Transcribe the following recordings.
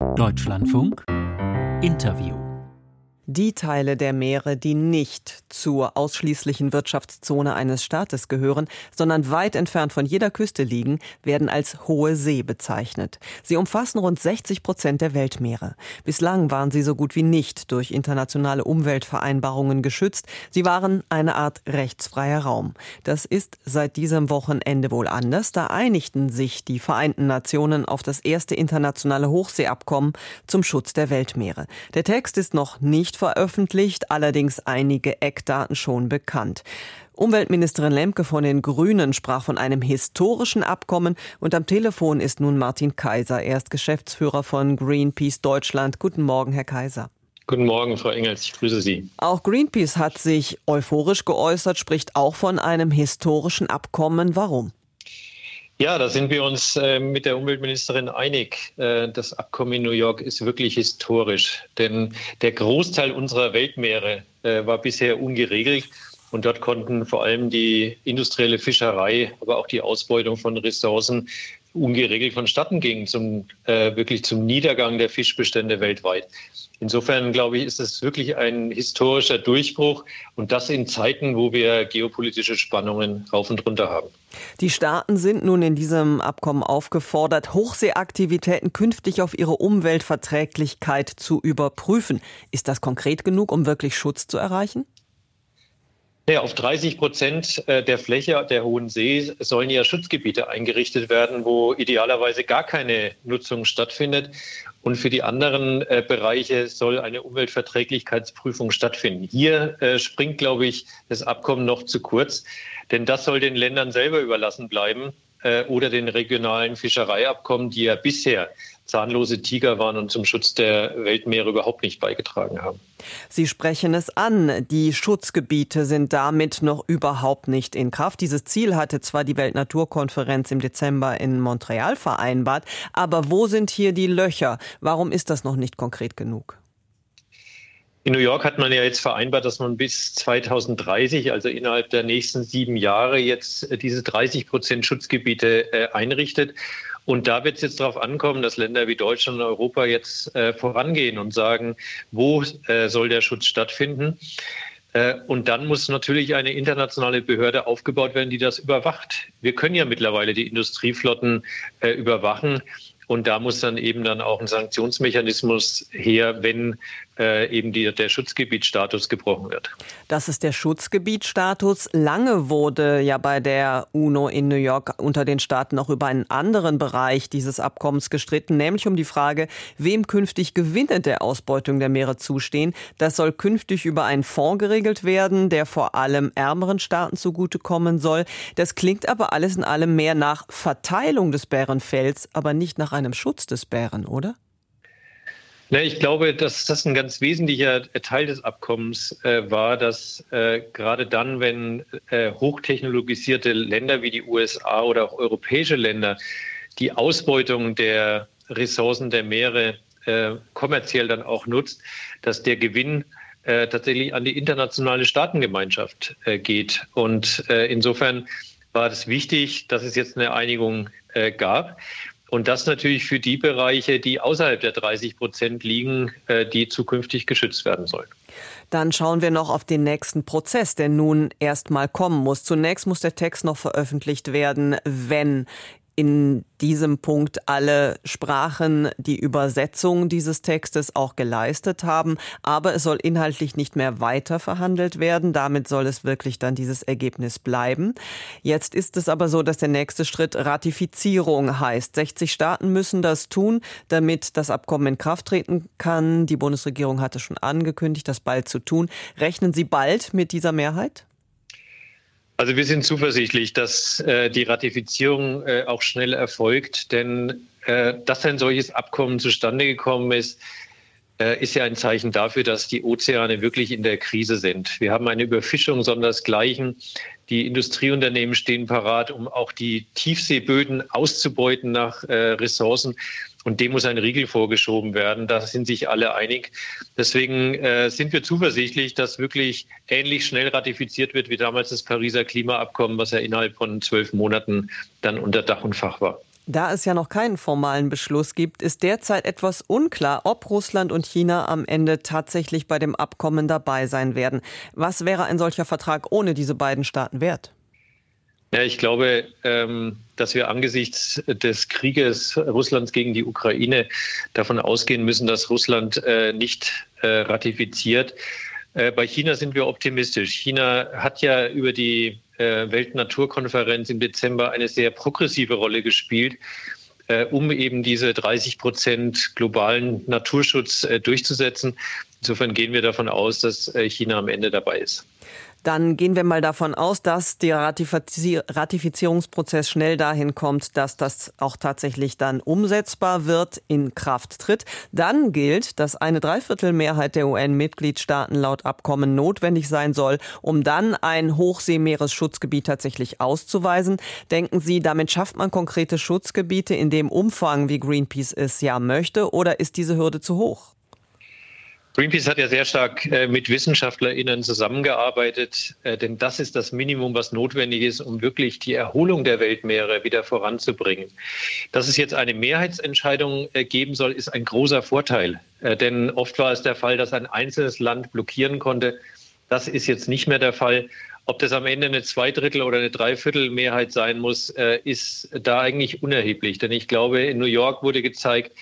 Deutschlandfunk. Interview die Teile der Meere, die nicht zur ausschließlichen Wirtschaftszone eines Staates gehören, sondern weit entfernt von jeder Küste liegen, werden als hohe See bezeichnet. Sie umfassen rund 60 Prozent der Weltmeere. Bislang waren sie so gut wie nicht durch internationale Umweltvereinbarungen geschützt. Sie waren eine Art rechtsfreier Raum. Das ist seit diesem Wochenende wohl anders. Da einigten sich die Vereinten Nationen auf das erste internationale Hochseeabkommen zum Schutz der Weltmeere. Der Text ist noch nicht veröffentlicht, allerdings einige Eckdaten schon bekannt. Umweltministerin Lemke von den Grünen sprach von einem historischen Abkommen und am Telefon ist nun Martin Kaiser. Er ist Geschäftsführer von Greenpeace Deutschland. Guten Morgen, Herr Kaiser. Guten Morgen, Frau Engels, ich grüße Sie. Auch Greenpeace hat sich euphorisch geäußert, spricht auch von einem historischen Abkommen. Warum? Ja, da sind wir uns äh, mit der Umweltministerin einig. Äh, das Abkommen in New York ist wirklich historisch, denn der Großteil unserer Weltmeere äh, war bisher ungeregelt. Und dort konnten vor allem die industrielle Fischerei, aber auch die Ausbeutung von Ressourcen ungeregelt vonstatten gehen, zum, äh, wirklich zum Niedergang der Fischbestände weltweit. Insofern glaube ich, ist es wirklich ein historischer Durchbruch und das in Zeiten, wo wir geopolitische Spannungen rauf und runter haben. Die Staaten sind nun in diesem Abkommen aufgefordert, Hochseeaktivitäten künftig auf ihre Umweltverträglichkeit zu überprüfen. Ist das konkret genug, um wirklich Schutz zu erreichen? Ja, auf 30 Prozent äh, der Fläche der Hohen See sollen ja Schutzgebiete eingerichtet werden, wo idealerweise gar keine Nutzung stattfindet. Und für die anderen äh, Bereiche soll eine Umweltverträglichkeitsprüfung stattfinden. Hier äh, springt, glaube ich, das Abkommen noch zu kurz, denn das soll den Ländern selber überlassen bleiben oder den regionalen Fischereiabkommen, die ja bisher zahnlose Tiger waren und zum Schutz der Weltmeere überhaupt nicht beigetragen haben. Sie sprechen es an. Die Schutzgebiete sind damit noch überhaupt nicht in Kraft. Dieses Ziel hatte zwar die Weltnaturkonferenz im Dezember in Montreal vereinbart, aber wo sind hier die Löcher? Warum ist das noch nicht konkret genug? In New York hat man ja jetzt vereinbart, dass man bis 2030, also innerhalb der nächsten sieben Jahre, jetzt diese 30 Prozent Schutzgebiete äh, einrichtet. Und da wird es jetzt darauf ankommen, dass Länder wie Deutschland und Europa jetzt äh, vorangehen und sagen, wo äh, soll der Schutz stattfinden. Äh, und dann muss natürlich eine internationale Behörde aufgebaut werden, die das überwacht. Wir können ja mittlerweile die Industrieflotten äh, überwachen. Und da muss dann eben dann auch ein Sanktionsmechanismus her, wenn äh, eben die, der Schutzgebietsstatus gebrochen wird. Das ist der Schutzgebietsstatus. Lange wurde ja bei der UNO in New York unter den Staaten auch über einen anderen Bereich dieses Abkommens gestritten, nämlich um die Frage, wem künftig Gewinne der Ausbeutung der Meere zustehen. Das soll künftig über einen Fonds geregelt werden, der vor allem ärmeren Staaten zugutekommen soll. Das klingt aber alles in allem mehr nach Verteilung des Bärenfells, aber nicht nach einem Schutz des Bären, oder? Na, ich glaube, dass das ein ganz wesentlicher Teil des Abkommens äh, war, dass äh, gerade dann, wenn äh, hochtechnologisierte Länder wie die USA oder auch europäische Länder die Ausbeutung der Ressourcen der Meere äh, kommerziell dann auch nutzt, dass der Gewinn äh, tatsächlich an die internationale Staatengemeinschaft äh, geht. Und insofern war es wichtig, dass es jetzt eine Einigung gab. Und das natürlich für die Bereiche, die außerhalb der 30 Prozent liegen, äh, die zukünftig geschützt werden sollen. Dann schauen wir noch auf den nächsten Prozess, der nun erst mal kommen muss. Zunächst muss der Text noch veröffentlicht werden, wenn in diesem Punkt alle Sprachen die Übersetzung dieses Textes auch geleistet haben. Aber es soll inhaltlich nicht mehr weiter verhandelt werden. Damit soll es wirklich dann dieses Ergebnis bleiben. Jetzt ist es aber so, dass der nächste Schritt Ratifizierung heißt. 60 Staaten müssen das tun, damit das Abkommen in Kraft treten kann. Die Bundesregierung hatte schon angekündigt, das bald zu tun. Rechnen Sie bald mit dieser Mehrheit? Also wir sind zuversichtlich, dass äh, die Ratifizierung äh, auch schnell erfolgt, denn äh, dass ein solches Abkommen zustande gekommen ist, äh, ist ja ein Zeichen dafür, dass die Ozeane wirklich in der Krise sind. Wir haben eine Überfischung sondersgleichen. Die Industrieunternehmen stehen parat, um auch die Tiefseeböden auszubeuten nach äh, Ressourcen. Und dem muss ein Riegel vorgeschoben werden. Da sind sich alle einig. Deswegen äh, sind wir zuversichtlich, dass wirklich ähnlich schnell ratifiziert wird wie damals das Pariser Klimaabkommen, was ja innerhalb von zwölf Monaten dann unter Dach und Fach war. Da es ja noch keinen formalen Beschluss gibt, ist derzeit etwas unklar, ob Russland und China am Ende tatsächlich bei dem Abkommen dabei sein werden. Was wäre ein solcher Vertrag ohne diese beiden Staaten wert? Ja, ich glaube, ähm, dass wir angesichts des Krieges Russlands gegen die Ukraine davon ausgehen müssen, dass Russland äh, nicht äh, ratifiziert. Äh, bei China sind wir optimistisch. China hat ja über die Weltnaturkonferenz im Dezember eine sehr progressive Rolle gespielt, um eben diese 30 Prozent globalen Naturschutz durchzusetzen. Insofern gehen wir davon aus, dass China am Ende dabei ist. Dann gehen wir mal davon aus, dass der Ratifizierungsprozess schnell dahin kommt, dass das auch tatsächlich dann umsetzbar wird, in Kraft tritt. Dann gilt, dass eine Dreiviertelmehrheit der UN-Mitgliedstaaten laut Abkommen notwendig sein soll, um dann ein Hochseemeeresschutzgebiet tatsächlich auszuweisen. Denken Sie, damit schafft man konkrete Schutzgebiete in dem Umfang, wie Greenpeace es ja möchte, oder ist diese Hürde zu hoch? Greenpeace hat ja sehr stark äh, mit WissenschaftlerInnen zusammengearbeitet, äh, denn das ist das Minimum, was notwendig ist, um wirklich die Erholung der Weltmeere wieder voranzubringen. Dass es jetzt eine Mehrheitsentscheidung äh, geben soll, ist ein großer Vorteil, denn oft war es der Fall, dass ein einzelnes Land blockieren konnte. Das ist jetzt nicht mehr der Fall. Ob das am Ende eine Zweidrittel- oder eine Dreiviertelmehrheit sein muss, ist da eigentlich unerheblich. Denn ich glaube, in New York wurde gezeigt,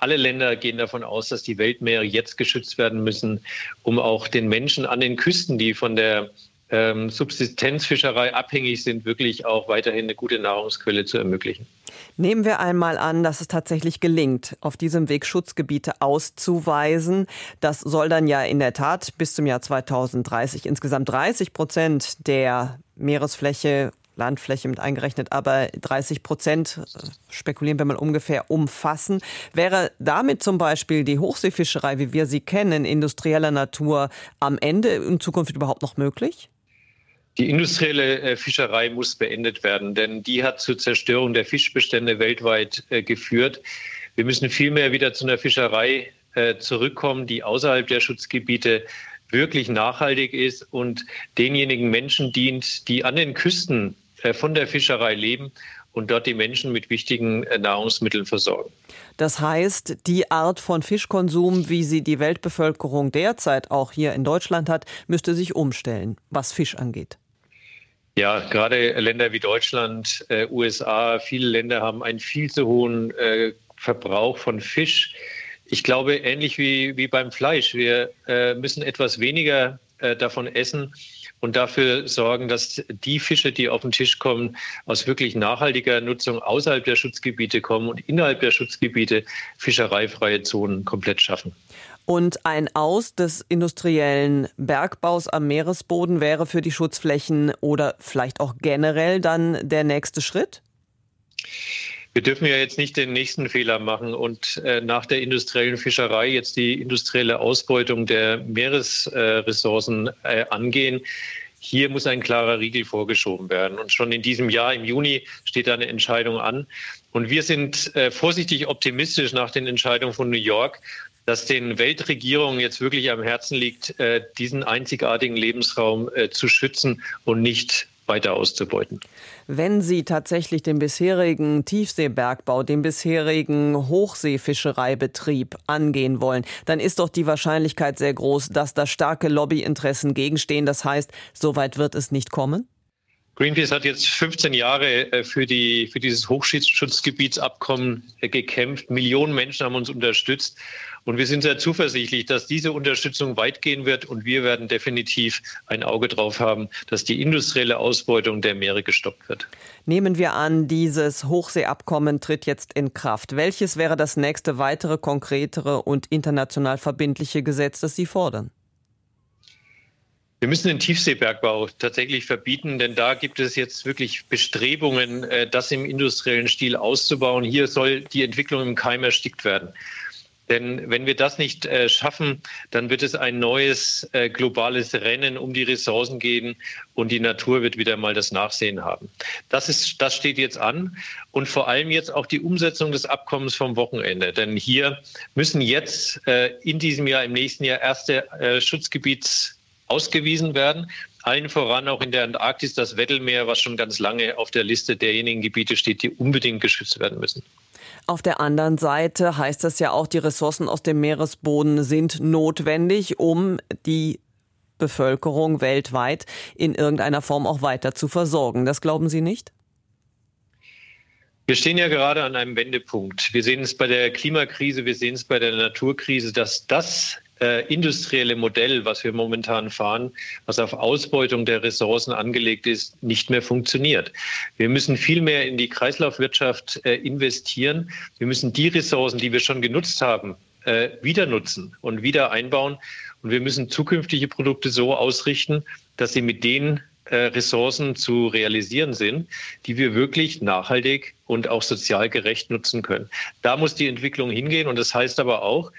alle Länder gehen davon aus, dass die Weltmeere jetzt geschützt werden müssen, um auch den Menschen an den Küsten, die von der ähm, Subsistenzfischerei abhängig sind, wirklich auch weiterhin eine gute Nahrungsquelle zu ermöglichen. Nehmen wir einmal an, dass es tatsächlich gelingt, auf diesem Weg Schutzgebiete auszuweisen. Das soll dann ja in der Tat bis zum Jahr 2030 insgesamt 30 Prozent der Meeresfläche Landfläche mit eingerechnet, aber 30 Prozent, äh, spekulieren wir mal ungefähr, umfassen. Wäre damit zum Beispiel die Hochseefischerei, wie wir sie kennen, industrieller Natur, am Ende in Zukunft überhaupt noch möglich? Die industrielle äh, Fischerei muss beendet werden, denn die hat zur Zerstörung der Fischbestände weltweit äh, geführt. Wir müssen vielmehr wieder zu einer Fischerei zurückkommen, die außerhalb der Schutzgebiete wirklich nachhaltig ist und denjenigen Menschen dient, die an den Küsten von der Fischerei leben und dort die Menschen mit wichtigen äh, Nahrungsmitteln versorgen. Das heißt, die Art von Fischkonsum, wie sie die Weltbevölkerung derzeit auch hier in Deutschland hat, müsste sich umstellen, was Fisch angeht. Ja, gerade Länder wie Deutschland, äh, USA, viele Länder haben einen viel zu hohen äh, Verbrauch von Fisch. Ich glaube, ähnlich wie, wie beim Fleisch, wir äh, müssen etwas weniger äh, davon essen und dafür sorgen, dass die Fische, die auf den Tisch kommen, aus wirklich nachhaltiger Nutzung außerhalb der Schutzgebiete kommen und innerhalb der Schutzgebiete fischereifreie Zonen komplett schaffen. Und ein Aus des industriellen Bergbaus am Meeresboden wäre für die Schutzflächen oder vielleicht auch generell dann der nächste Schritt? Wir dürfen ja jetzt nicht den nächsten Fehler machen und äh, nach der industriellen Fischerei jetzt die industrielle Ausbeutung der Meeresressourcen äh, angehen. Hier muss ein klarer Riegel vorgeschoben werden. Und schon in diesem Jahr, im Juni, steht eine Entscheidung an. Und wir sind äh, vorsichtig optimistisch nach den Entscheidungen von New York, dass den Weltregierungen jetzt wirklich am Herzen liegt, äh, diesen einzigartigen Lebensraum äh, zu schützen und nicht weiter auszubeuten. Wenn Sie tatsächlich den bisherigen Tiefseebergbau, den bisherigen Hochseefischereibetrieb angehen wollen, dann ist doch die Wahrscheinlichkeit sehr groß, dass da starke Lobbyinteressen gegenstehen. Das heißt, so weit wird es nicht kommen? Greenpeace hat jetzt 15 Jahre äh, für, die, für dieses Hochschutzgebietsabkommen äh, gekämpft. Millionen Menschen haben uns unterstützt. Und wir sind sehr zuversichtlich, dass diese Unterstützung weit gehen wird. Und wir werden definitiv ein Auge drauf haben, dass die industrielle Ausbeutung der Meere gestoppt wird. Nehmen wir an, dieses Hochseeabkommen tritt jetzt in Kraft. Welches wäre das nächste weitere konkretere und international verbindliche Gesetz, das Sie fordern? Wir müssen den Tiefseebergbau tatsächlich verbieten, denn da gibt es jetzt wirklich Bestrebungen, äh, das im industriellen Stil auszubauen. Hier soll die Entwicklung im Keim erstickt werden. Denn wenn wir das nicht äh, schaffen, dann wird es ein neues äh, globales Rennen um die Ressourcen geben und die Natur wird wieder mal das Nachsehen haben. Das, ist, das steht jetzt an und vor allem jetzt auch die Umsetzung des Abkommens vom Wochenende. Denn hier müssen jetzt in diesem Jahr, im nächsten Jahr erste Schutzgebiets ausgewiesen werden. allen voran auch in der Antarktis das Weddellmeer, was schon ganz lange auf der Liste derjenigen Gebiete steht, die unbedingt geschützt werden müssen. Auf der anderen Seite heißt es ja auch, die Ressourcen aus dem Meeresboden sind notwendig, um die Bevölkerung weltweit in irgendeiner Form auch weiter zu versorgen. Das glauben Sie nicht? Wir stehen ja gerade an einem Wendepunkt. Wir sehen es bei der Klimakrise, wir sehen es bei der Naturkrise, dass das äh, industrielle Modell, was wir momentan fahren, was auf Ausbeutung der Ressourcen angelegt ist, nicht mehr funktioniert. Wir müssen viel mehr in die Kreislaufwirtschaft äh, investieren. Wir müssen die Ressourcen, die wir schon genutzt haben, äh, wieder nutzen und wieder einbauen. Und wir müssen zukünftige Produkte so ausrichten, dass sie mit den äh, Ressourcen zu realisieren sind, die wir wirklich nachhaltig und auch sozial gerecht nutzen können. Da muss die Entwicklung hingehen. Und das heißt aber auch,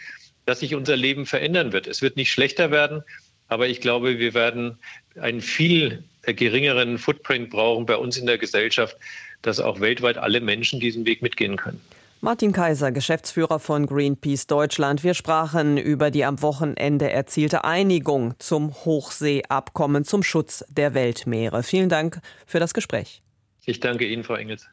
dass sich unser Leben verändern wird. Es wird nicht schlechter werden, aber ich glaube, wir werden einen viel geringeren Footprint brauchen bei uns in der Gesellschaft, dass auch weltweit alle Menschen diesen Weg mitgehen können. Martin Kaiser, Geschäftsführer von Greenpeace Deutschland. Wir sprachen über die am Wochenende erzielte Einigung zum Hochseeabkommen zum Schutz der Weltmeere. Vielen Dank für das Gespräch. Ich danke Ihnen, Frau Engels.